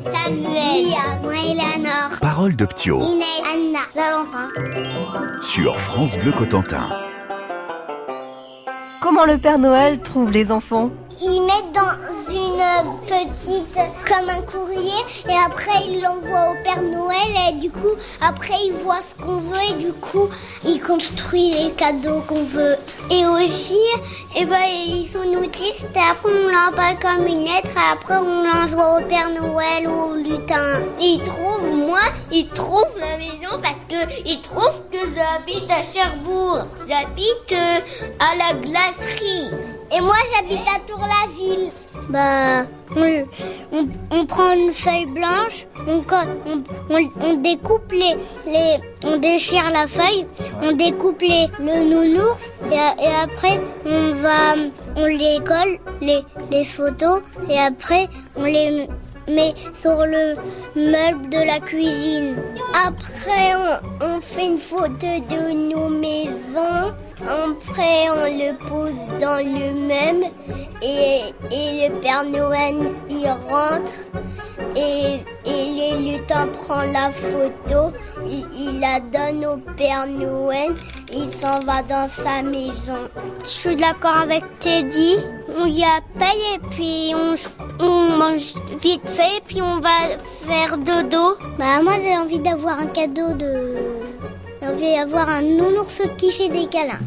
Samuel, moi Eleanor, Parole de Ptio Inès, Anna, Valentin. sur France Bleu Cotentin. Comment le Père Noël trouve les enfants? Ils mettent dans une petite, comme un courrier, et après ils l'envoient au Père Noël, et du coup, après ils voient ce qu'on veut, et du coup, ils construisent les cadeaux qu'on veut. Et aussi, eh ben, ils sont autistes, et après on l'envoie comme une lettre, et après on l'envoie au Père Noël ou au lutin. Ils trouvent, moi, ils trouvent la maison parce que ils trouvent que j'habite à Cherbourg. J'habite euh, à la glacerie. Et moi, j'habite à Tour-la-Ville. Bah, on, prend une feuille blanche, on, co- on, on- on découpe les, on déchire la feuille, on découpe les, le nounours et, après on va, on les colle les, photos et après on les met sur le meuble de la cuisine. Après on fait une photo de nos maisons. Après, on le pose dans le même et, et le Père Noël il rentre et, et les lutins prend la photo, il, il la donne au Père Noël, il s'en va dans sa maison. Je suis d'accord avec Teddy, on y a paye et puis on, on mange vite fait et puis on va faire dodo. Bah moi j'ai envie d'avoir un cadeau de... J'ai envie d'avoir un nounours qui fait des câlins.